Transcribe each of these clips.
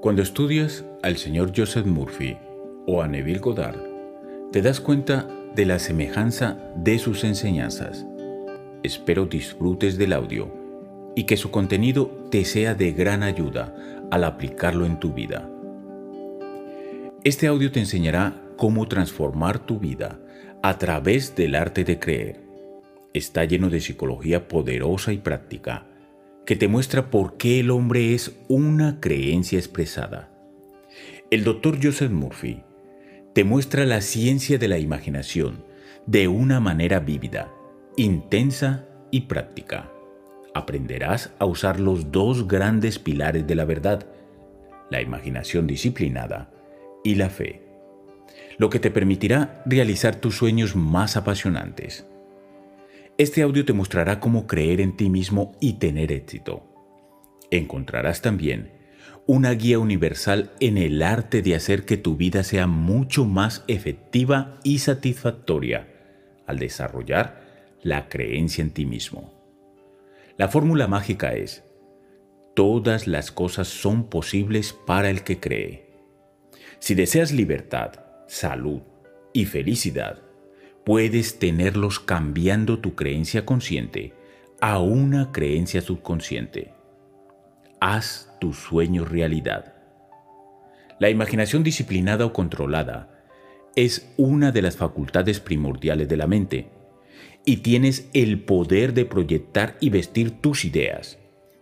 Cuando estudias al señor Joseph Murphy o a Neville Goddard, te das cuenta de la semejanza de sus enseñanzas. Espero disfrutes del audio y que su contenido te sea de gran ayuda al aplicarlo en tu vida. Este audio te enseñará cómo transformar tu vida a través del arte de creer. Está lleno de psicología poderosa y práctica que te muestra por qué el hombre es una creencia expresada. El doctor Joseph Murphy te muestra la ciencia de la imaginación de una manera vívida, intensa y práctica. Aprenderás a usar los dos grandes pilares de la verdad, la imaginación disciplinada y la fe, lo que te permitirá realizar tus sueños más apasionantes. Este audio te mostrará cómo creer en ti mismo y tener éxito. Encontrarás también una guía universal en el arte de hacer que tu vida sea mucho más efectiva y satisfactoria al desarrollar la creencia en ti mismo. La fórmula mágica es, todas las cosas son posibles para el que cree. Si deseas libertad, salud y felicidad, puedes tenerlos cambiando tu creencia consciente a una creencia subconsciente. Haz tu sueño realidad. La imaginación disciplinada o controlada es una de las facultades primordiales de la mente y tienes el poder de proyectar y vestir tus ideas,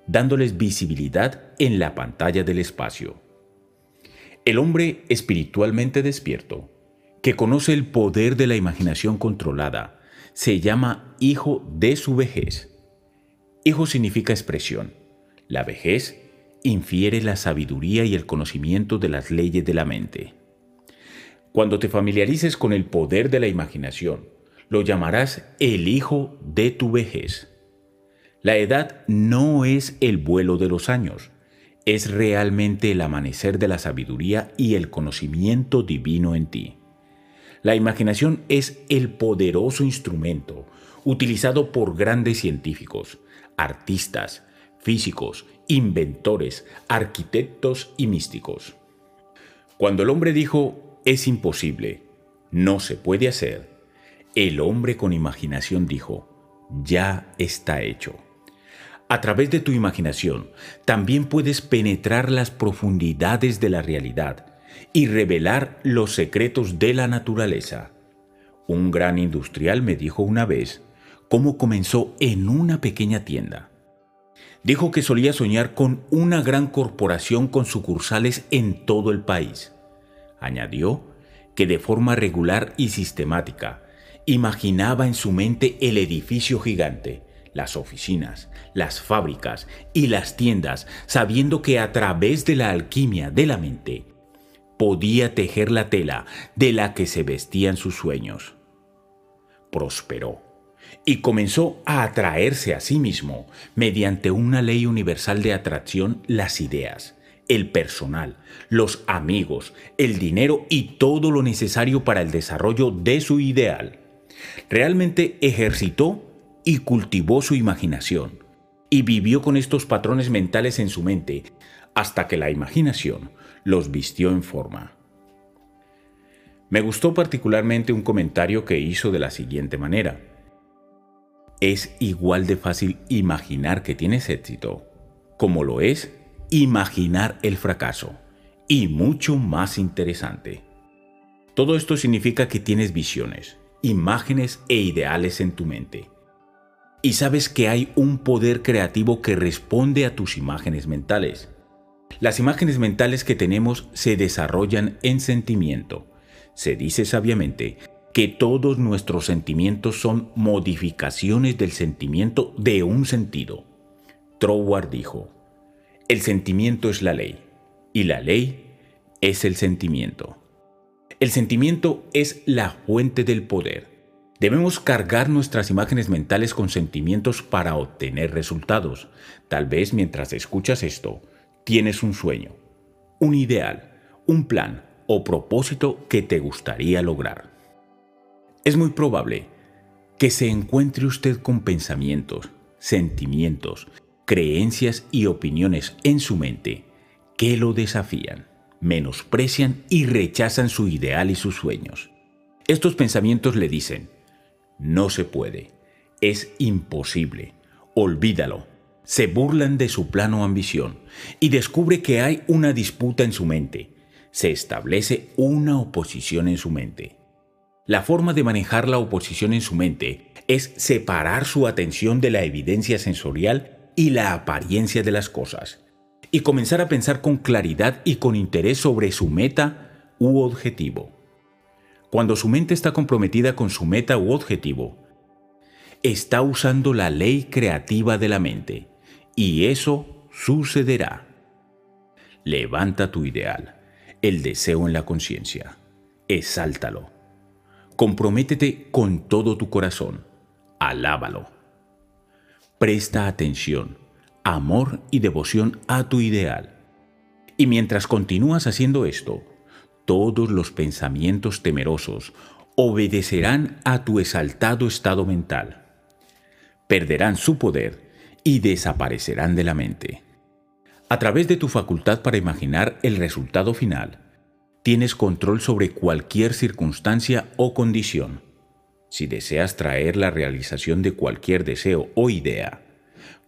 dándoles visibilidad en la pantalla del espacio. El hombre espiritualmente despierto que conoce el poder de la imaginación controlada, se llama hijo de su vejez. Hijo significa expresión. La vejez infiere la sabiduría y el conocimiento de las leyes de la mente. Cuando te familiarices con el poder de la imaginación, lo llamarás el hijo de tu vejez. La edad no es el vuelo de los años, es realmente el amanecer de la sabiduría y el conocimiento divino en ti. La imaginación es el poderoso instrumento utilizado por grandes científicos, artistas, físicos, inventores, arquitectos y místicos. Cuando el hombre dijo, es imposible, no se puede hacer, el hombre con imaginación dijo, ya está hecho. A través de tu imaginación también puedes penetrar las profundidades de la realidad y revelar los secretos de la naturaleza. Un gran industrial me dijo una vez cómo comenzó en una pequeña tienda. Dijo que solía soñar con una gran corporación con sucursales en todo el país. Añadió que de forma regular y sistemática imaginaba en su mente el edificio gigante, las oficinas, las fábricas y las tiendas, sabiendo que a través de la alquimia de la mente podía tejer la tela de la que se vestían sus sueños. Prosperó y comenzó a atraerse a sí mismo mediante una ley universal de atracción las ideas, el personal, los amigos, el dinero y todo lo necesario para el desarrollo de su ideal. Realmente ejercitó y cultivó su imaginación y vivió con estos patrones mentales en su mente hasta que la imaginación los vistió en forma. Me gustó particularmente un comentario que hizo de la siguiente manera. Es igual de fácil imaginar que tienes éxito como lo es imaginar el fracaso y mucho más interesante. Todo esto significa que tienes visiones, imágenes e ideales en tu mente. Y sabes que hay un poder creativo que responde a tus imágenes mentales. Las imágenes mentales que tenemos se desarrollan en sentimiento. Se dice sabiamente que todos nuestros sentimientos son modificaciones del sentimiento de un sentido. Troward dijo, el sentimiento es la ley y la ley es el sentimiento. El sentimiento es la fuente del poder. Debemos cargar nuestras imágenes mentales con sentimientos para obtener resultados. Tal vez mientras escuchas esto, tienes un sueño, un ideal, un plan o propósito que te gustaría lograr. Es muy probable que se encuentre usted con pensamientos, sentimientos, creencias y opiniones en su mente que lo desafían, menosprecian y rechazan su ideal y sus sueños. Estos pensamientos le dicen, no se puede, es imposible, olvídalo. Se burlan de su plano ambición y descubre que hay una disputa en su mente. Se establece una oposición en su mente. La forma de manejar la oposición en su mente es separar su atención de la evidencia sensorial y la apariencia de las cosas, y comenzar a pensar con claridad y con interés sobre su meta u objetivo. Cuando su mente está comprometida con su meta u objetivo, está usando la ley creativa de la mente, y eso sucederá. Levanta tu ideal, el deseo en la conciencia, exáltalo Comprométete con todo tu corazón. Alábalo. Presta atención, amor y devoción a tu ideal. Y mientras continúas haciendo esto, todos los pensamientos temerosos obedecerán a tu exaltado estado mental. Perderán su poder y desaparecerán de la mente. A través de tu facultad para imaginar el resultado final, tienes control sobre cualquier circunstancia o condición. Si deseas traer la realización de cualquier deseo o idea,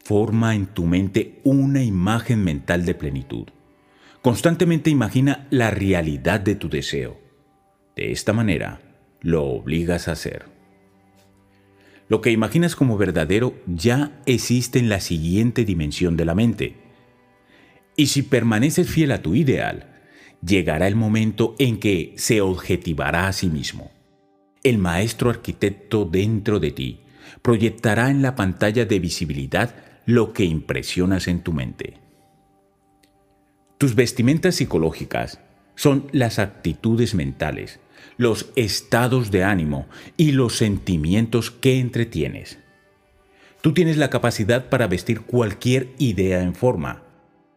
forma en tu mente una imagen mental de plenitud. Constantemente imagina la realidad de tu deseo. De esta manera, lo obligas a hacer. Lo que imaginas como verdadero ya existe en la siguiente dimensión de la mente. Y si permaneces fiel a tu ideal, llegará el momento en que se objetivará a sí mismo. El maestro arquitecto dentro de ti proyectará en la pantalla de visibilidad lo que impresionas en tu mente. Tus vestimentas psicológicas son las actitudes mentales, los estados de ánimo y los sentimientos que entretienes. Tú tienes la capacidad para vestir cualquier idea en forma.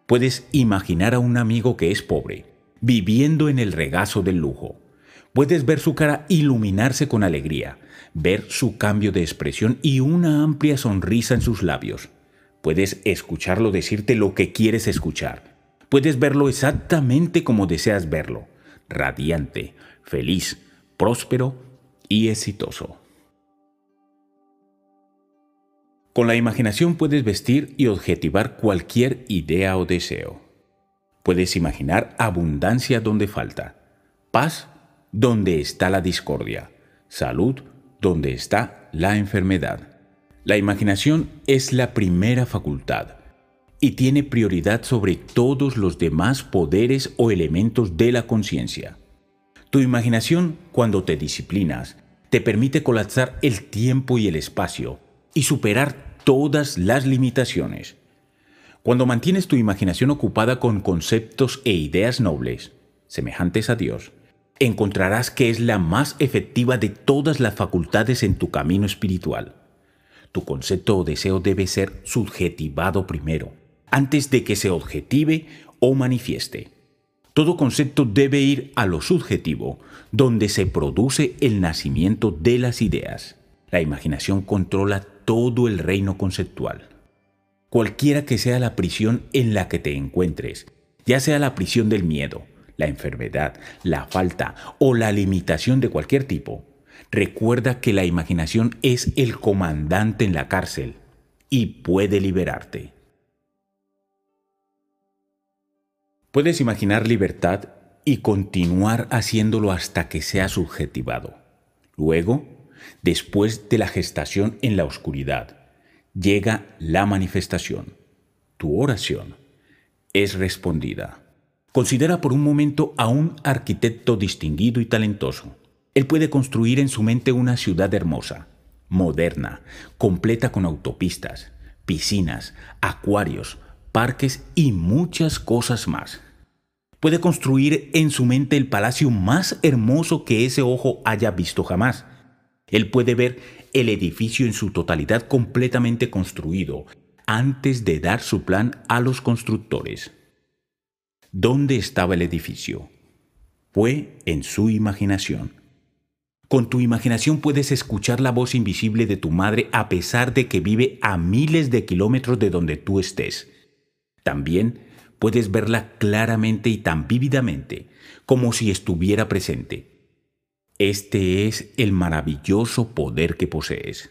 Puedes imaginar a un amigo que es pobre, viviendo en el regazo del lujo. Puedes ver su cara iluminarse con alegría, ver su cambio de expresión y una amplia sonrisa en sus labios. Puedes escucharlo decirte lo que quieres escuchar. Puedes verlo exactamente como deseas verlo, radiante, feliz, próspero y exitoso. Con la imaginación puedes vestir y objetivar cualquier idea o deseo. Puedes imaginar abundancia donde falta, paz donde está la discordia, salud donde está la enfermedad. La imaginación es la primera facultad y tiene prioridad sobre todos los demás poderes o elementos de la conciencia. Tu imaginación, cuando te disciplinas, te permite colapsar el tiempo y el espacio y superar todas las limitaciones. Cuando mantienes tu imaginación ocupada con conceptos e ideas nobles, semejantes a Dios, encontrarás que es la más efectiva de todas las facultades en tu camino espiritual. Tu concepto o deseo debe ser subjetivado primero, antes de que se objetive o manifieste. Todo concepto debe ir a lo subjetivo, donde se produce el nacimiento de las ideas. La imaginación controla todo el reino conceptual cualquiera que sea la prisión en la que te encuentres, ya sea la prisión del miedo, la enfermedad, la falta o la limitación de cualquier tipo, recuerda que la imaginación es el comandante en la cárcel y puede liberarte. Puedes imaginar libertad y continuar haciéndolo hasta que sea subjetivado. Luego, después de la gestación en la oscuridad, llega la manifestación. Tu oración es respondida. Considera por un momento a un arquitecto distinguido y talentoso. Él puede construir en su mente una ciudad hermosa, moderna, completa con autopistas, piscinas, acuarios, parques y muchas cosas más. Puede construir en su mente el palacio más hermoso que ese ojo haya visto jamás. Él puede ver el edificio en su totalidad completamente construido antes de dar su plan a los constructores. ¿Dónde estaba el edificio? Fue en su imaginación. Con tu imaginación puedes escuchar la voz invisible de tu madre a pesar de que vive a miles de kilómetros de donde tú estés. También puedes verla claramente y tan vívidamente como si estuviera presente. Este es el maravilloso poder que posees.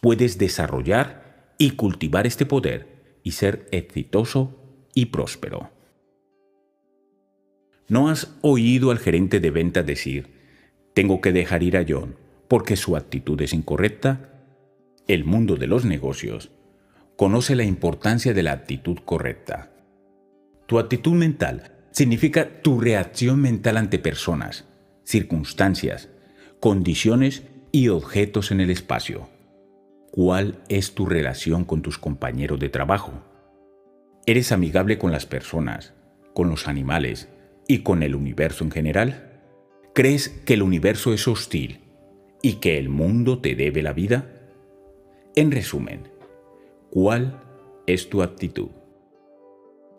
Puedes desarrollar y cultivar este poder y ser exitoso y próspero. ¿No has oído al gerente de ventas decir, tengo que dejar ir a John porque su actitud es incorrecta? El mundo de los negocios conoce la importancia de la actitud correcta. Tu actitud mental significa tu reacción mental ante personas, circunstancias, condiciones y objetos en el espacio. ¿Cuál es tu relación con tus compañeros de trabajo? ¿Eres amigable con las personas, con los animales y con el universo en general? ¿Crees que el universo es hostil y que el mundo te debe la vida? En resumen, ¿cuál es tu actitud?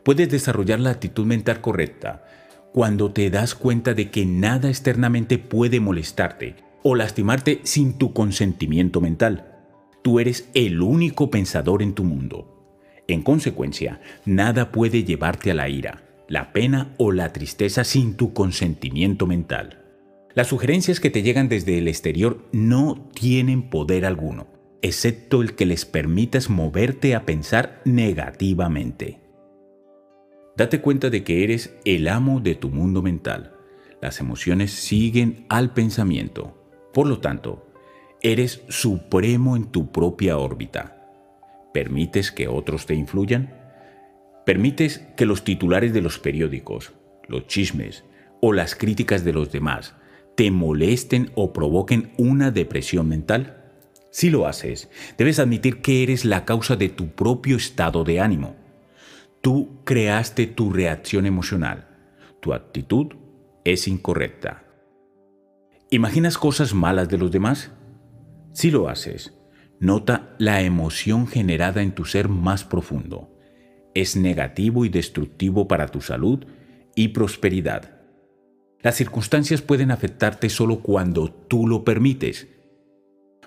Puedes desarrollar la actitud mental correcta cuando te das cuenta de que nada externamente puede molestarte o lastimarte sin tu consentimiento mental. Tú eres el único pensador en tu mundo. En consecuencia, nada puede llevarte a la ira, la pena o la tristeza sin tu consentimiento mental. Las sugerencias que te llegan desde el exterior no tienen poder alguno, excepto el que les permitas moverte a pensar negativamente. Date cuenta de que eres el amo de tu mundo mental. Las emociones siguen al pensamiento. Por lo tanto, eres supremo en tu propia órbita. ¿Permites que otros te influyan? ¿Permites que los titulares de los periódicos, los chismes o las críticas de los demás te molesten o provoquen una depresión mental? Si lo haces, debes admitir que eres la causa de tu propio estado de ánimo Tú creaste tu reacción emocional. Tu actitud es incorrecta. ¿Imaginas cosas malas de los demás? Si lo haces, nota la emoción generada en tu ser más profundo. Es negativo y destructivo para tu salud y prosperidad. Las circunstancias pueden afectarte solo cuando tú lo permites.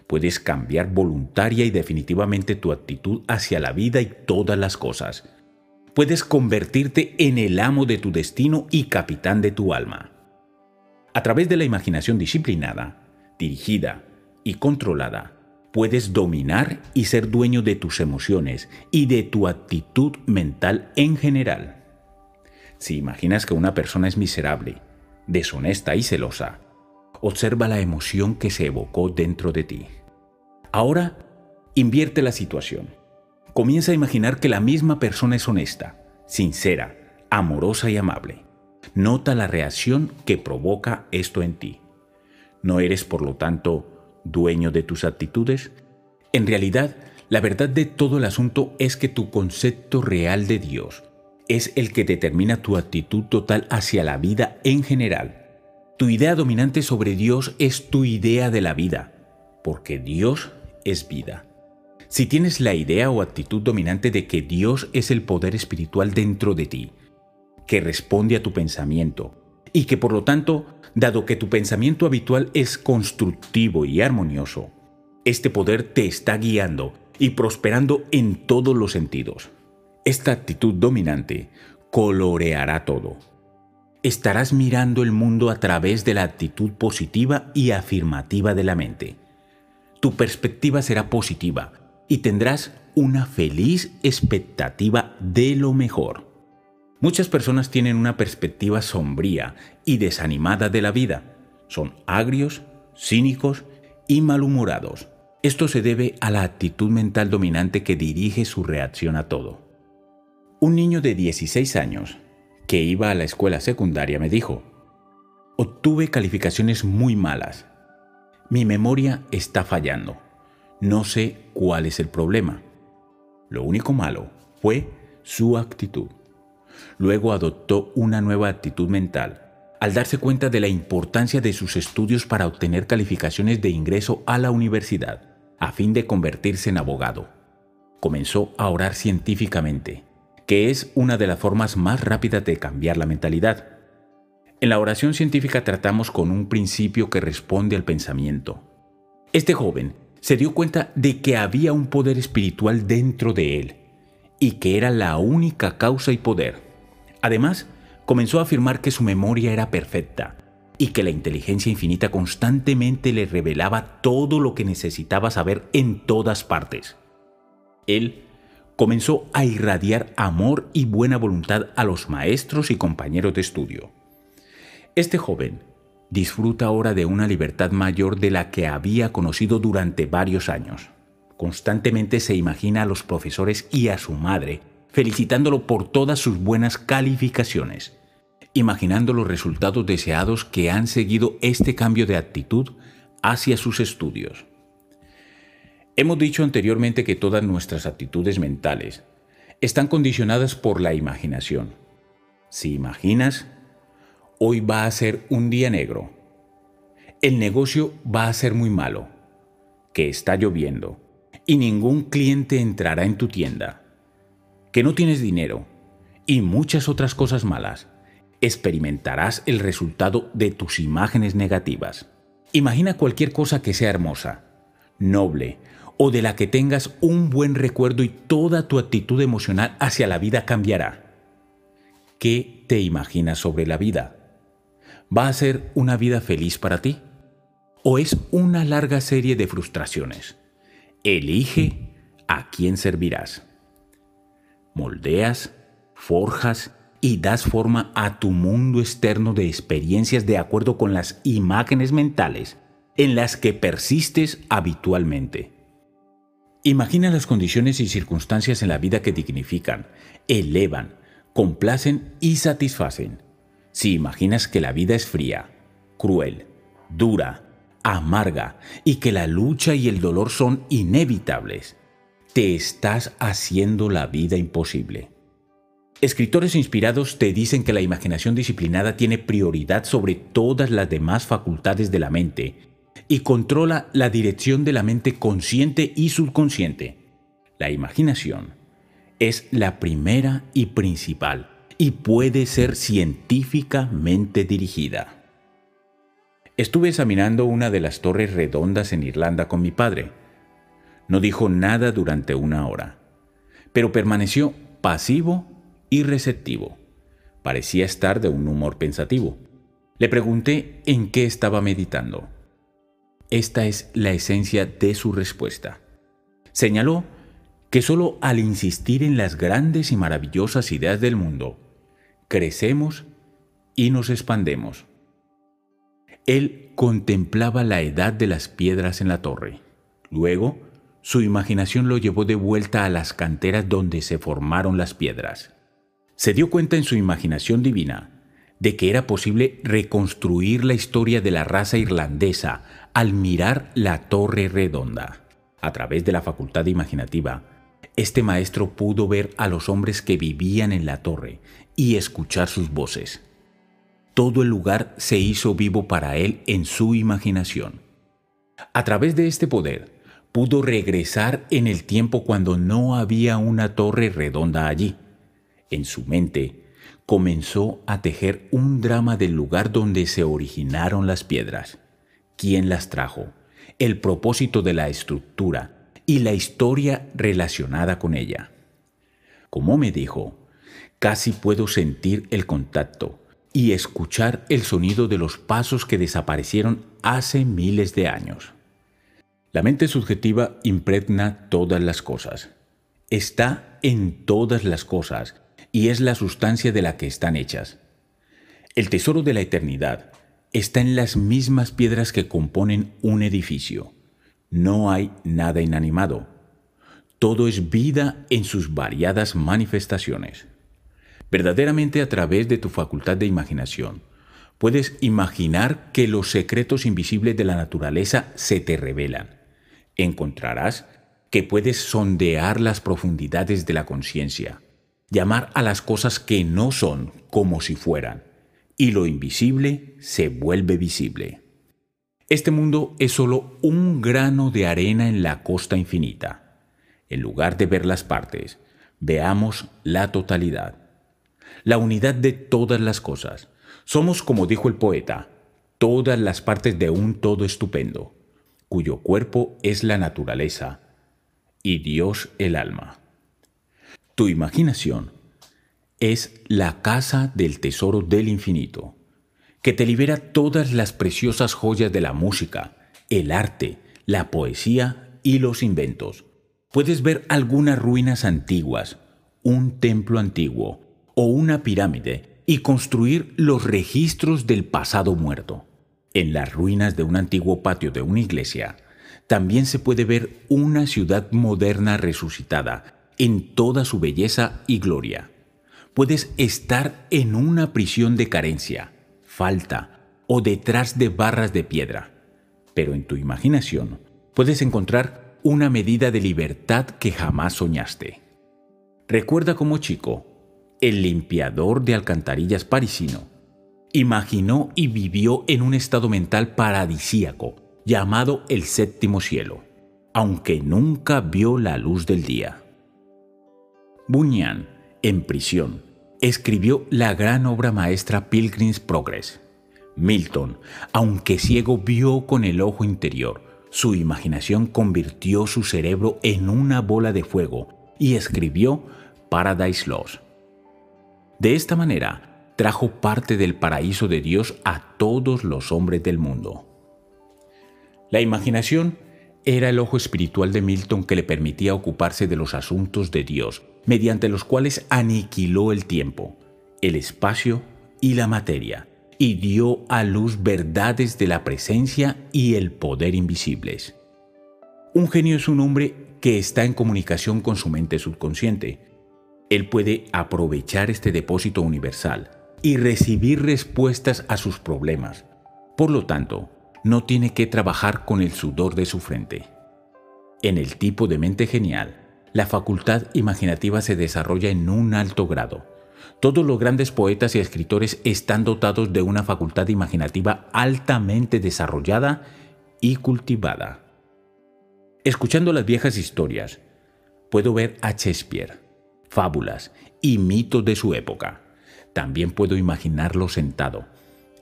Puedes cambiar voluntaria y definitivamente tu actitud hacia la vida y todas las cosas puedes convertirte en el amo de tu destino y capitán de tu alma. A través de la imaginación disciplinada, dirigida y controlada, puedes dominar y ser dueño de tus emociones y de tu actitud mental en general. Si imaginas que una persona es miserable, deshonesta y celosa, observa la emoción que se evocó dentro de ti. Ahora, invierte la situación comienza a imaginar que la misma persona es honesta, sincera, amorosa y amable. Nota la reacción que provoca esto en ti. ¿No eres, por lo tanto, dueño de tus actitudes? En realidad, la verdad de todo el asunto es que tu concepto real de Dios es el que determina tu actitud total hacia la vida en general. Tu idea dominante sobre Dios es tu idea de la vida, porque Dios es vida. Si tienes la idea o actitud dominante de que Dios es el poder espiritual dentro de ti, que responde a tu pensamiento, y que por lo tanto, dado que tu pensamiento habitual es constructivo y armonioso, este poder te está guiando y prosperando en todos los sentidos. Esta actitud dominante coloreará todo. Estarás mirando el mundo a través de la actitud positiva y afirmativa de la mente. Tu perspectiva será positiva y tendrás una feliz expectativa de lo mejor. Muchas personas tienen una perspectiva sombría y desanimada de la vida. Son agrios, cínicos y malhumorados. Esto se debe a la actitud mental dominante que dirige su reacción a todo. Un niño de 16 años que iba a la escuela secundaria me dijo, obtuve calificaciones muy malas. Mi memoria está fallando. No sé cuál es el problema. Lo único malo fue su actitud. Luego adoptó una nueva actitud mental al darse cuenta de la importancia de sus estudios para obtener calificaciones de ingreso a la universidad, a fin de convertirse en abogado. Comenzó a orar científicamente, que es una de las formas más rápidas de cambiar la mentalidad. En la oración científica tratamos con un principio que responde al pensamiento. Este joven se dio cuenta de que había un poder espiritual dentro de él y que era la única causa y poder. Además, comenzó a afirmar que su memoria era perfecta y que la inteligencia infinita constantemente le revelaba todo lo que necesitaba saber en todas partes. Él comenzó a irradiar amor y buena voluntad a los maestros y compañeros de estudio. Este joven disfruta ahora de una libertad mayor de la que había conocido durante varios años. Constantemente se imagina a los profesores y a su madre felicitándolo por todas sus buenas calificaciones, imaginando los resultados deseados que han seguido este cambio de actitud hacia sus estudios. Hemos dicho anteriormente que todas nuestras actitudes mentales están condicionadas por la imaginación. Si imaginas, hoy va a ser un día negro, el negocio va a ser muy malo, que está lloviendo y ningún cliente entrará en tu tienda que no tienes dinero y muchas otras cosas malas, experimentarás el resultado de tus imágenes negativas. Imagina cualquier cosa que sea hermosa, noble o de la que tengas un buen recuerdo y toda tu actitud emocional hacia la vida cambiará. ¿Qué te imaginas sobre la vida? ¿Va a ser una vida feliz para ti? ¿O es una larga serie de frustraciones? Elige a quién servirás moldeas, forjas y das forma a tu mundo externo de experiencias de acuerdo con las imágenes mentales en las que persistes habitualmente. Imagina las condiciones y circunstancias en la vida que dignifican, elevan, complacen y satisfacen. Si imaginas que la vida es fría, cruel, dura, amarga y que la lucha y el dolor son inevitables, te estás haciendo la vida imposible. Escritores inspirados te dicen que la imaginación disciplinada tiene prioridad sobre todas las demás facultades de la mente y controla la dirección de la mente consciente y subconsciente. La imaginación es la primera y principal y puede ser científicamente dirigida. Estuve examinando una de las torres redondas en Irlanda con mi padre no dijo nada durante una hora, pero permaneció pasivo y receptivo. Parecía estar de un humor pensativo. Le pregunté en qué estaba meditando. Esta es la esencia de su respuesta. Señaló que solo al insistir en las grandes y maravillosas ideas del mundo, crecemos y nos expandemos. Él contemplaba la edad de las piedras en la torre. Luego su imaginación lo llevó de vuelta a las canteras donde se formaron las piedras. Se dio cuenta en su imaginación divina de que era posible reconstruir la historia de la raza irlandesa al mirar la torre redonda. A través de la facultad imaginativa, este maestro pudo ver a los hombres que vivían en la torre y escuchar sus voces. Todo el lugar se hizo vivo para él en su imaginación. A través de este poder, pudo regresar en el tiempo cuando no había una torre redonda allí. En su mente comenzó a tejer un drama del lugar donde se originaron las piedras, quién las trajo, el propósito de la estructura y la historia relacionada con ella. Como me dijo, casi puedo sentir el contacto y escuchar el sonido de los pasos que desaparecieron hace miles de años. La mente subjetiva impregna todas las cosas. Está en todas las cosas y es la sustancia de la que están hechas. El tesoro de la eternidad está en las mismas piedras que componen un edificio. No hay nada inanimado. Todo es vida en sus variadas manifestaciones. Verdaderamente a través de tu facultad de imaginación, puedes imaginar que los secretos invisibles de la naturaleza se te revelan encontrarás que puedes sondear las profundidades de la conciencia, llamar a las cosas que no son como si fueran, y lo invisible se vuelve visible. Este mundo es solo un grano de arena en la costa infinita. En lugar de ver las partes, veamos la totalidad, la unidad de todas las cosas. Somos, como dijo el poeta, todas las partes de un todo estupendo cuyo cuerpo es la naturaleza y Dios el alma. Tu imaginación es la casa del tesoro del infinito, que te libera todas las preciosas joyas de la música, el arte, la poesía y los inventos. Puedes ver algunas ruinas antiguas, un templo antiguo o una pirámide y construir los registros del pasado muerto. En las ruinas de un antiguo patio de una iglesia, también se puede ver una ciudad moderna resucitada en toda su belleza y gloria. Puedes estar en una prisión de carencia, falta o detrás de barras de piedra, pero en tu imaginación puedes encontrar una medida de libertad que jamás soñaste. Recuerda como chico, el limpiador de alcantarillas parisino imaginó y vivió en un estado mental paradisíaco llamado el séptimo cielo, aunque nunca vio la luz del día. Bunyan, en prisión, escribió la gran obra maestra Pilgrim's Progress. Milton, aunque ciego, vio con el ojo interior. Su imaginación convirtió su cerebro en una bola de fuego y escribió Paradise Lost. De esta manera, trajo parte del paraíso de Dios a todos los hombres del mundo. La imaginación era el ojo espiritual de Milton que le permitía ocuparse de los asuntos de Dios, mediante los cuales aniquiló el tiempo, el espacio y la materia, y dio a luz verdades de la presencia y el poder invisibles. Un genio es un hombre que está en comunicación con su mente subconsciente. Él puede aprovechar este depósito universal y recibir respuestas a sus problemas. Por lo tanto, no tiene que trabajar con el sudor de su frente. En el tipo de mente genial, la facultad imaginativa se desarrolla en un alto grado. Todos los grandes poetas y escritores están dotados de una facultad imaginativa altamente desarrollada y cultivada. Escuchando las viejas historias, puedo ver a Shakespeare, fábulas y mitos de su época. También puedo imaginarlo sentado,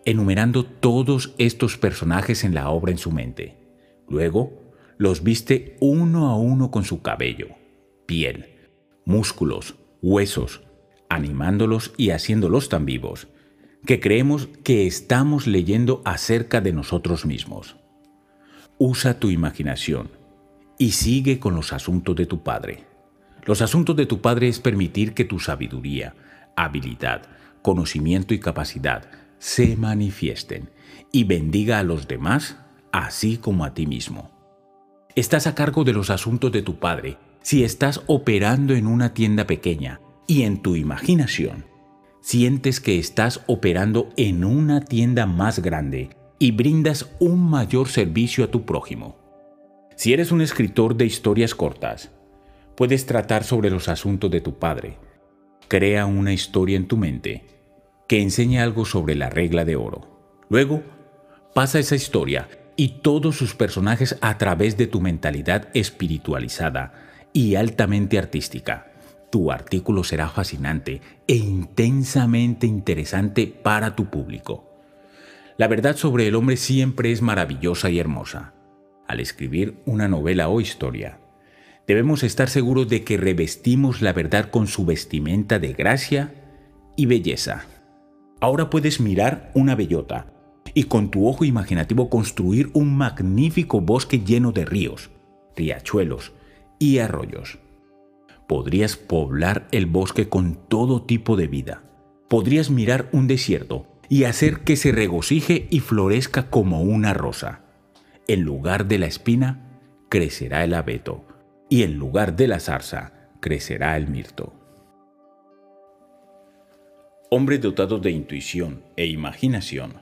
enumerando todos estos personajes en la obra en su mente. Luego, los viste uno a uno con su cabello, piel, músculos, huesos, animándolos y haciéndolos tan vivos, que creemos que estamos leyendo acerca de nosotros mismos. Usa tu imaginación y sigue con los asuntos de tu Padre. Los asuntos de tu Padre es permitir que tu sabiduría, habilidad, conocimiento y capacidad se manifiesten y bendiga a los demás así como a ti mismo. Estás a cargo de los asuntos de tu Padre si estás operando en una tienda pequeña y en tu imaginación sientes que estás operando en una tienda más grande y brindas un mayor servicio a tu prójimo. Si eres un escritor de historias cortas, puedes tratar sobre los asuntos de tu padre. Crea una historia en tu mente que enseñe algo sobre la regla de oro. Luego, pasa esa historia y todos sus personajes a través de tu mentalidad espiritualizada y altamente artística. Tu artículo será fascinante e intensamente interesante para tu público. La verdad sobre el hombre siempre es maravillosa y hermosa. Al escribir una novela o historia, debemos estar seguros de que revestimos la verdad con su vestimenta de gracia y belleza. Ahora puedes mirar una bellota y con tu ojo imaginativo construir un magnífico bosque lleno de ríos, riachuelos y arroyos. Podrías poblar el bosque con todo tipo de vida. Podrías mirar un desierto y hacer que se regocije y florezca como una rosa. En lugar de la espina, crecerá el abeto, y en lugar de la zarza, crecerá el mirto hombres dotados de intuición e imaginación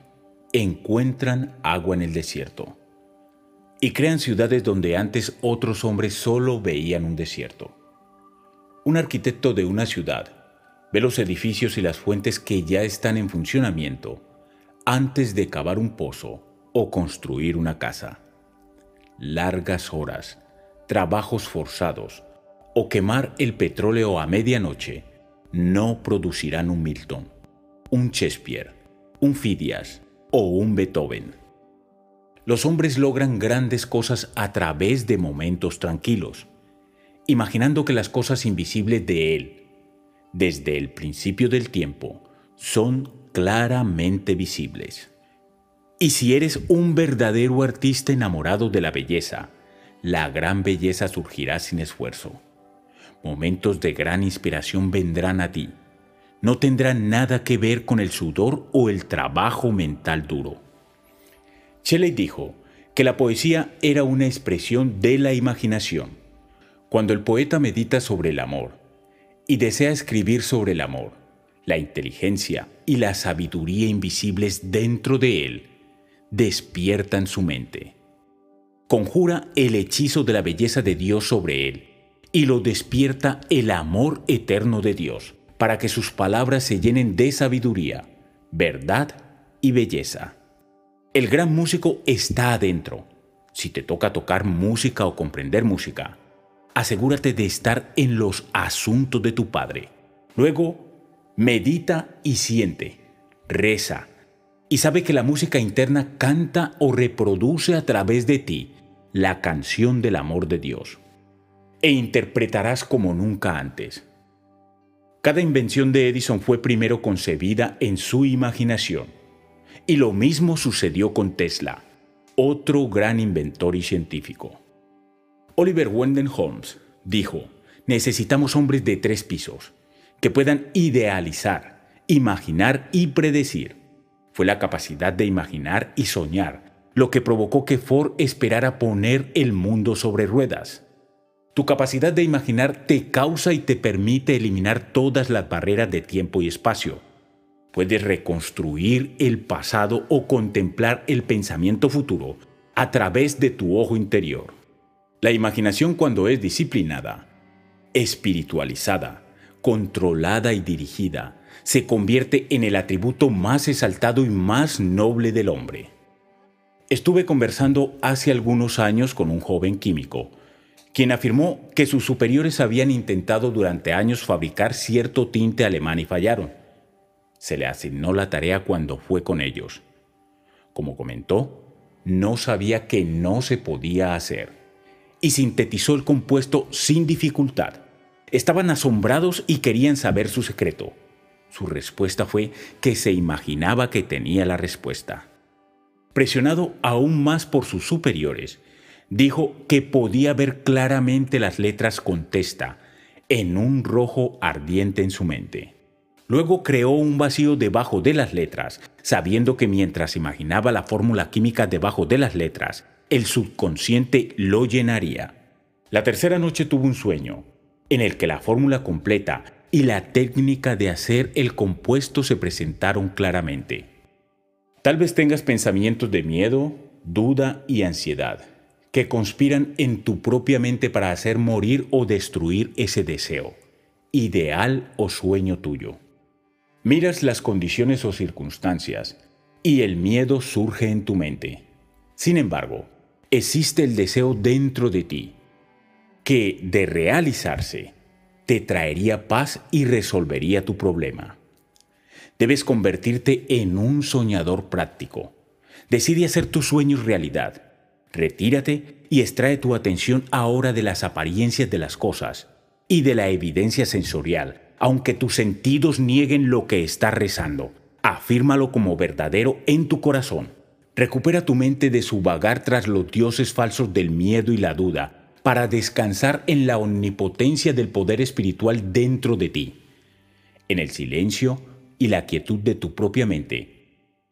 encuentran agua en el desierto y crean ciudades donde antes otros hombres solo veían un desierto. Un arquitecto de una ciudad ve los edificios y las fuentes que ya están en funcionamiento antes de cavar un pozo o construir una casa. Largas horas, trabajos forzados o quemar el petróleo a medianoche no producirán un Milton, un Shakespeare, un Fidias o un Beethoven. Los hombres logran grandes cosas a través de momentos tranquilos, imaginando que las cosas invisibles de él desde el principio del tiempo, son claramente visibles. Y si eres un verdadero artista enamorado de la belleza, la gran belleza surgirá sin esfuerzo. Momentos de gran inspiración vendrán a ti. No tendrán nada que ver con el sudor o el trabajo mental duro. Shelley dijo que la poesía era una expresión de la imaginación. Cuando el poeta medita sobre el amor y desea escribir sobre el amor, la inteligencia y la sabiduría invisibles dentro de él despiertan su mente. Conjura el hechizo de la belleza de Dios sobre él y lo despierta el amor eterno de Dios para que sus palabras se llenen de sabiduría, verdad y belleza. El gran músico está adentro. Si te toca tocar música o comprender música, asegúrate de estar en los asuntos de tu Padre. Luego, medita y siente, reza, y sabe que la música interna canta o reproduce a través de ti la canción del amor de Dios. E interpretarás como nunca antes. Cada invención de Edison fue primero concebida en su imaginación. Y lo mismo sucedió con Tesla, otro gran inventor y científico. Oliver Wendell Holmes dijo, necesitamos hombres de tres pisos, que puedan idealizar, imaginar y predecir fue la capacidad de imaginar y soñar lo que provocó que Ford esperara poner el mundo sobre ruedas. Tu capacidad de imaginar te causa y te permite eliminar todas las barreras de tiempo y espacio. Puedes reconstruir el pasado o contemplar el pensamiento futuro a través de tu ojo interior. La imaginación cuando es disciplinada, espiritualizada, controlada y dirigida, se convierte en el atributo más exaltado y más noble del hombre. Estuve conversando hace algunos años con un joven químico, quien afirmó que sus superiores habían intentado durante años fabricar cierto tinte alemán y fallaron. Se le asignó la tarea cuando fue con ellos. Como comentó, no sabía que no se podía hacer y sintetizó el compuesto sin dificultad. Estaban asombrados y querían saber su secreto. Su respuesta fue que se imaginaba que tenía la respuesta. Presionado aún más por sus superiores, dijo que podía ver claramente las letras contesta en un rojo ardiente en su mente. Luego creó un vacío debajo de las letras, sabiendo que mientras imaginaba la fórmula química debajo de las letras, el subconsciente lo llenaría. La tercera noche tuvo un sueño, en el que la fórmula completa y la técnica de hacer el compuesto se presentaron claramente. Tal vez tengas pensamientos de miedo, duda y ansiedad que conspiran en tu propia mente para hacer morir o destruir ese deseo, ideal o sueño tuyo. Miras las condiciones o circunstancias y el miedo surge en tu mente. Sin embargo, existe el deseo dentro de ti que, de realizarse, te traería paz y resolvería tu problema. Debes convertirte en un soñador práctico. Decide hacer tus sueños realidad. Retírate y extrae tu atención ahora de las apariencias de las cosas y de la evidencia sensorial, aunque tus sentidos nieguen lo que estás rezando. Afírmalo como verdadero en tu corazón. Recupera tu mente de su vagar tras los dioses falsos del miedo y la duda para descansar en la omnipotencia del poder espiritual dentro de ti. En el silencio y la quietud de tu propia mente,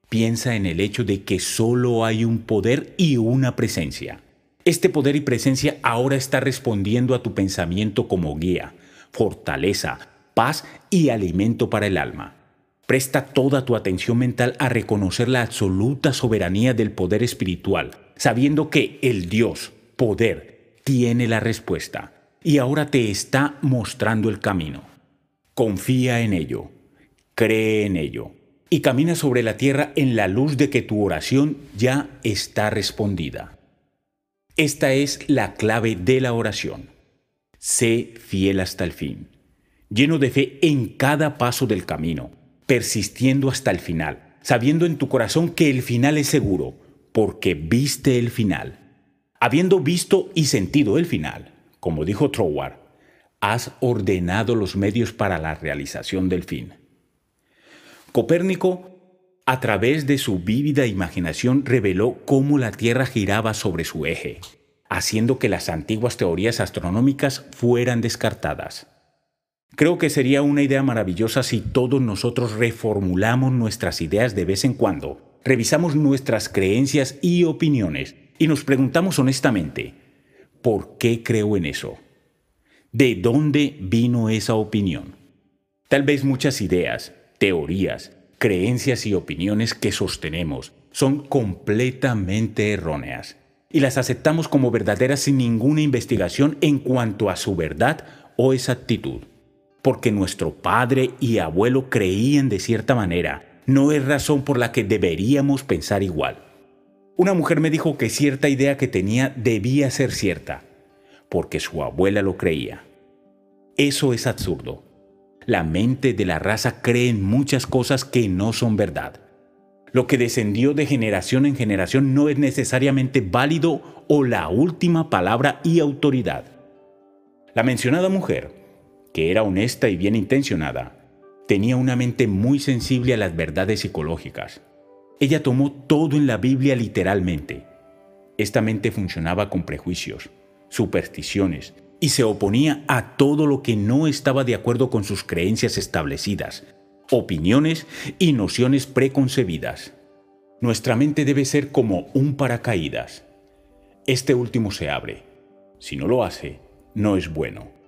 piensa en el hecho de que solo hay un poder y una presencia. Este poder y presencia ahora está respondiendo a tu pensamiento como guía, fortaleza, paz y alimento para el alma. Presta toda tu atención mental a reconocer la absoluta soberanía del poder espiritual, sabiendo que el Dios, poder, tiene la respuesta y ahora te está mostrando el camino. Confía en ello, cree en ello y camina sobre la tierra en la luz de que tu oración ya está respondida. Esta es la clave de la oración. Sé fiel hasta el fin, lleno de fe en cada paso del camino, persistiendo hasta el final, sabiendo en tu corazón que el final es seguro, porque viste el final. Habiendo visto y sentido el final, como dijo Troward, has ordenado los medios para la realización del fin. Copérnico, a través de su vívida imaginación, reveló cómo la Tierra giraba sobre su eje, haciendo que las antiguas teorías astronómicas fueran descartadas. Creo que sería una idea maravillosa si todos nosotros reformulamos nuestras ideas de vez en cuando, revisamos nuestras creencias y opiniones y nos preguntamos honestamente, ¿por qué creo en eso? ¿De dónde vino esa opinión? Tal vez muchas ideas, teorías, creencias y opiniones que sostenemos son completamente erróneas y las aceptamos como verdaderas sin ninguna investigación en cuanto a su verdad o exactitud porque nuestro padre y abuelo creían de cierta manera, no es razón por la que deberíamos pensar igual. Una mujer me dijo que cierta idea que tenía debía ser cierta, porque su abuela lo creía. Eso es absurdo. La mente de la raza cree en muchas cosas que no son verdad. Lo que descendió de generación en generación no es necesariamente válido o la última palabra y autoridad. La mencionada mujer que era honesta y bien intencionada, tenía una mente muy sensible a las verdades psicológicas. Ella tomó todo en la Biblia literalmente. Esta mente funcionaba con prejuicios, supersticiones, y se oponía a todo lo que no estaba de acuerdo con sus creencias establecidas, opiniones y nociones preconcebidas. Nuestra mente debe ser como un paracaídas. Este último se abre. Si no lo hace, no es bueno.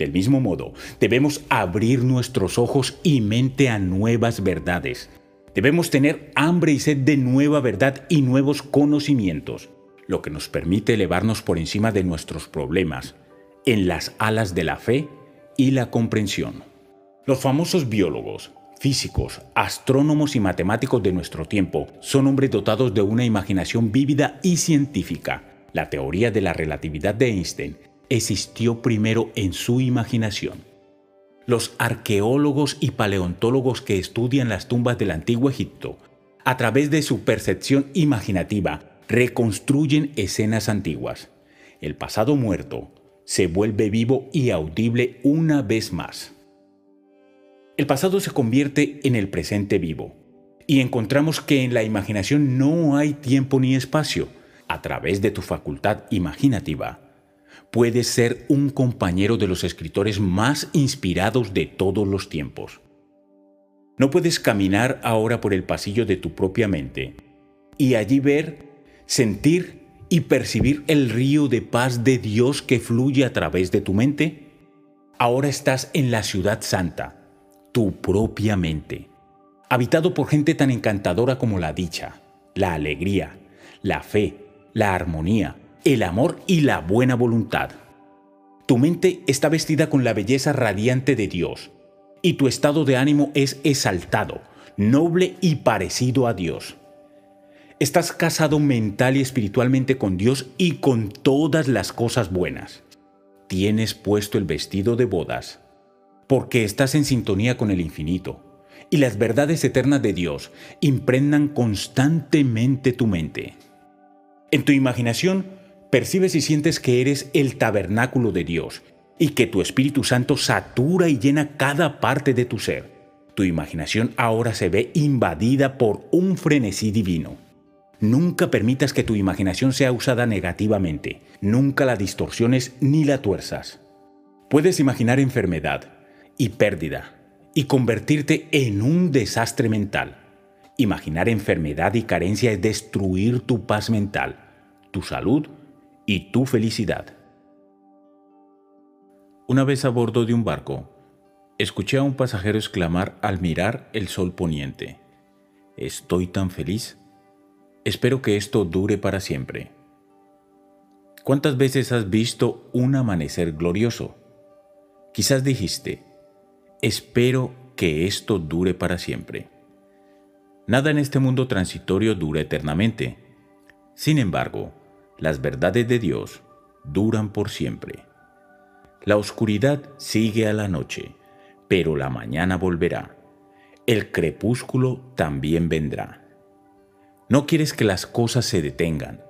Del mismo modo, debemos abrir nuestros ojos y mente a nuevas verdades. Debemos tener hambre y sed de nueva verdad y nuevos conocimientos, lo que nos permite elevarnos por encima de nuestros problemas, en las alas de la fe y la comprensión. Los famosos biólogos, físicos, astrónomos y matemáticos de nuestro tiempo son hombres dotados de una imaginación vívida y científica. La teoría de la relatividad de Einstein existió primero en su imaginación. Los arqueólogos y paleontólogos que estudian las tumbas del antiguo Egipto, a través de su percepción imaginativa, reconstruyen escenas antiguas. El pasado muerto se vuelve vivo y audible una vez más. El pasado se convierte en el presente vivo y encontramos que en la imaginación no hay tiempo ni espacio. A través de tu facultad imaginativa, puedes ser un compañero de los escritores más inspirados de todos los tiempos. No puedes caminar ahora por el pasillo de tu propia mente y allí ver, sentir y percibir el río de paz de Dios que fluye a través de tu mente. Ahora estás en la ciudad santa, tu propia mente, habitado por gente tan encantadora como la dicha, la alegría, la fe, la armonía, el amor y la buena voluntad. Tu mente está vestida con la belleza radiante de Dios y tu estado de ánimo es exaltado, noble y parecido a Dios. Estás casado mental y espiritualmente con Dios y con todas las cosas buenas. Tienes puesto el vestido de bodas, porque estás en sintonía con el infinito, y las verdades eternas de Dios impregnan constantemente tu mente. En tu imaginación percibes y sientes que eres el tabernáculo de Dios y que tu Espíritu Santo satura y llena cada parte de tu ser. Tu imaginación ahora se ve invadida por un frenesí divino. Nunca permitas que tu imaginación sea usada negativamente. Nunca la distorsiones ni la tuerzas. Puedes imaginar enfermedad y pérdida y convertirte en un desastre mental. Imaginar enfermedad y carencia es destruir tu paz mental, tu salud y tu felicidad. Una vez a bordo de un barco, escuché a un pasajero exclamar al mirar el sol poniente, Estoy tan feliz. Espero que esto dure para siempre. ¿Cuántas veces has visto un amanecer glorioso? Quizás dijiste, espero que esto dure para siempre. Nada en este mundo transitorio dura eternamente. Sin embargo, las verdades de Dios duran por siempre. La oscuridad sigue a la noche, pero la mañana volverá. El crepúsculo también vendrá. No quieres que las cosas se detengan,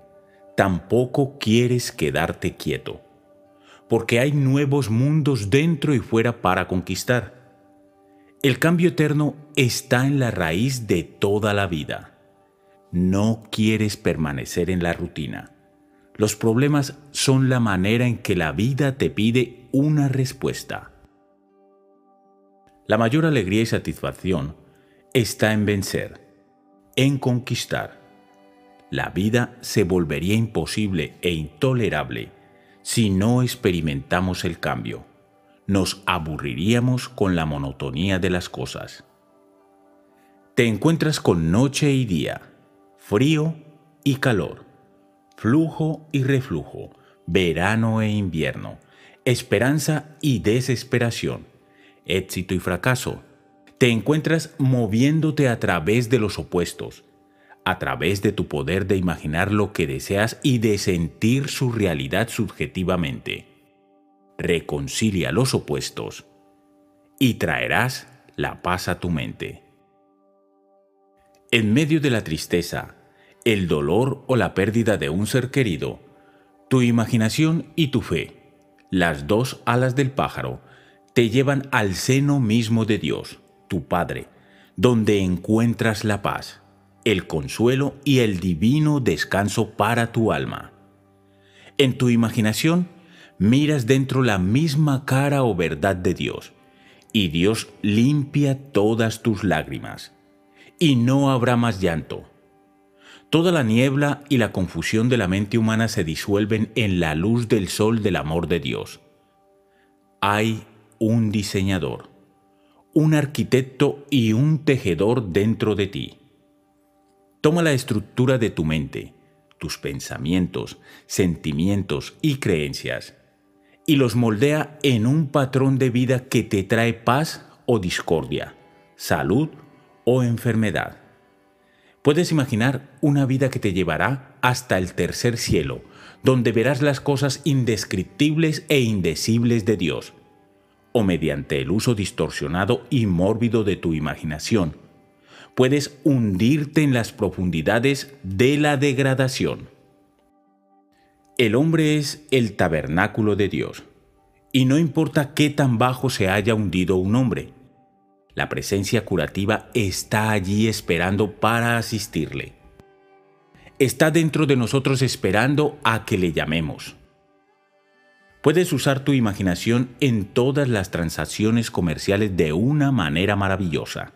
tampoco quieres quedarte quieto. porque hay nuevos mundos dentro y fuera para conquistar. El cambio eterno está en la raíz de toda la vida. No quieres permanecer en la rutina. Los problemas son la manera en que la vida te pide una respuesta. La mayor alegría y satisfacción está en vencer, en conquistar. La vida se volvería imposible e intolerable si no experimentamos el cambio. Nos aburriríamos con la monotonía de las cosas. Te encuentras con noche y día, frío y calor, flujo y reflujo, verano e invierno, esperanza y desesperación, éxito y fracaso. Te encuentras moviéndote a través de los opuestos, a través de tu poder de imaginar lo que deseas y de sentir su realidad subjetivamente. Reconcilia los opuestos y traerás la paz a tu mente. En medio de la tristeza, el dolor o la pérdida de un ser querido, tu imaginación y tu fe, las dos alas del pájaro, te llevan al seno mismo de Dios, tu Padre, donde encuentras la paz el consuelo y el divino descanso para tu alma. En tu imaginación miras dentro la misma cara o verdad de Dios, y Dios limpia todas tus lágrimas, y no habrá más llanto. Toda la niebla y la confusión de la mente humana se disuelven en la luz del sol del amor de Dios. Hay un diseñador, un arquitecto y un tejedor dentro de ti Toma la estructura de tu mente, tus pensamientos, sentimientos y creencias y los moldea en un patrón de vida que te trae paz o discordia, salud o enfermedad. Puedes imaginar una vida que te llevará hasta el tercer cielo, donde verás las cosas indescriptibles e indecibles de Dios, o mediante el uso distorsionado y mórbido de tu imaginación, puedes hundirte en las profundidades de la degradación. El hombre es el tabernáculo de Dios, y no importa qué tan bajo se haya hundido un hombre, la presencia curativa está allí esperando para asistirle. Está dentro de nosotros esperando a que le llamemos. Puedes usar tu imaginación en todas las transacciones comerciales de una manera maravillosa.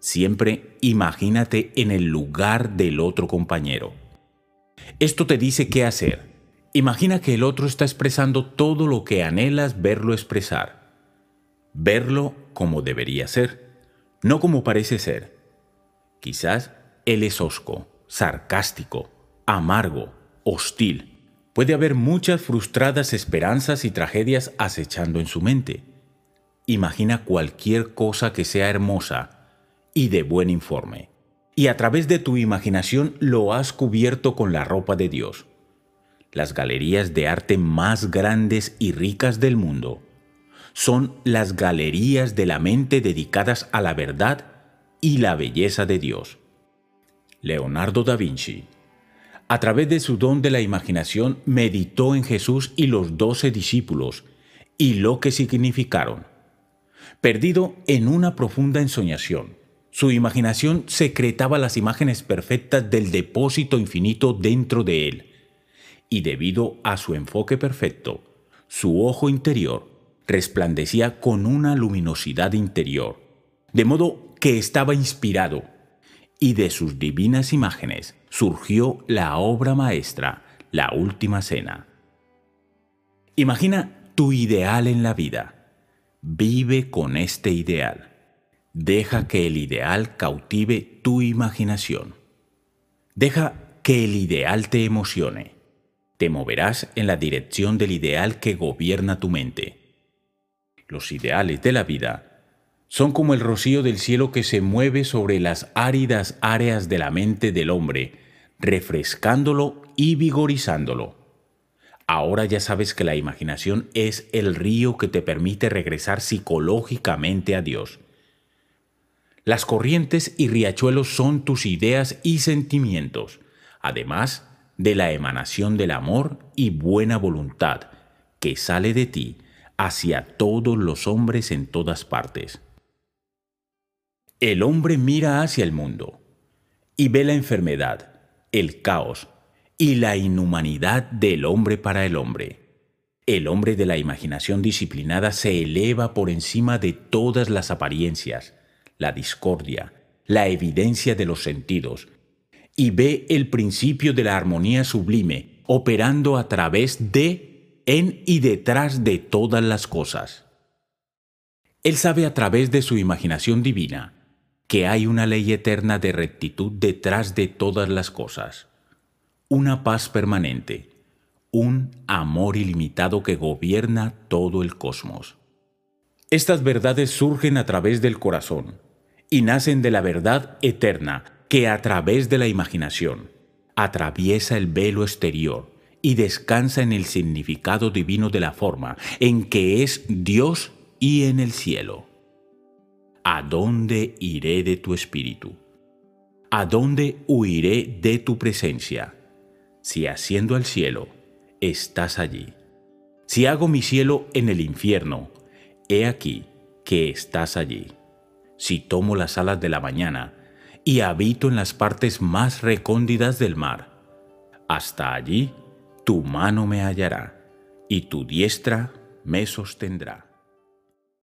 Siempre imagínate en el lugar del otro compañero. Esto te dice qué hacer. Imagina que el otro está expresando todo lo que anhelas verlo expresar. Verlo como debería ser, no como parece ser. Quizás él es hosco, sarcástico, amargo, hostil. Puede haber muchas frustradas esperanzas y tragedias acechando en su mente. Imagina cualquier cosa que sea hermosa, y de buen informe. Y a través de tu imaginación lo has cubierto con la ropa de Dios. Las galerías de arte más grandes y ricas del mundo son las galerías de la mente dedicadas a la verdad y la belleza de Dios. Leonardo da Vinci, a través de su don de la imaginación, meditó en Jesús y los doce discípulos y lo que significaron. Perdido en una profunda ensoñación, su imaginación secretaba las imágenes perfectas del depósito infinito dentro de él, y debido a su enfoque perfecto, su ojo interior resplandecía con una luminosidad interior, de modo que estaba inspirado, y de sus divinas imágenes surgió la obra maestra, la última cena. Imagina tu ideal en la vida. Vive con este ideal. Deja que el ideal cautive tu imaginación. Deja que el ideal te emocione. Te moverás en la dirección del ideal que gobierna tu mente. Los ideales de la vida son como el rocío del cielo que se mueve sobre las áridas áreas de la mente del hombre, refrescándolo y vigorizándolo. Ahora ya sabes que la imaginación es el río que te permite regresar psicológicamente a Dios las corrientes y riachuelos son tus ideas y sentimientos, además de la emanación del amor y buena voluntad que sale de ti hacia todos los hombres en todas partes. El hombre mira hacia el mundo y ve la enfermedad, el caos y la inhumanidad del hombre para el hombre. El hombre de la imaginación disciplinada se eleva por encima de todas las apariencias, la discordia, la evidencia de los sentidos, y ve el principio de la armonía sublime operando a través de, en y detrás de todas las cosas. Él sabe a través de su imaginación divina que hay una ley eterna de rectitud detrás de todas las cosas, una paz permanente, un amor ilimitado que gobierna todo el cosmos. Estas verdades surgen a través del corazón y nacen de la verdad eterna que a través de la imaginación atraviesa el velo exterior y descansa en el significado divino de la forma en que es Dios y en el cielo. ¿A dónde iré de tu espíritu? ¿A dónde huiré de tu presencia? Si asciendo al cielo, estás allí. Si hago mi cielo en el infierno, he aquí que estás allí. Si tomo las alas de la mañana y habito en las partes más recóndidas del mar, hasta allí tu mano me hallará y tu diestra me sostendrá.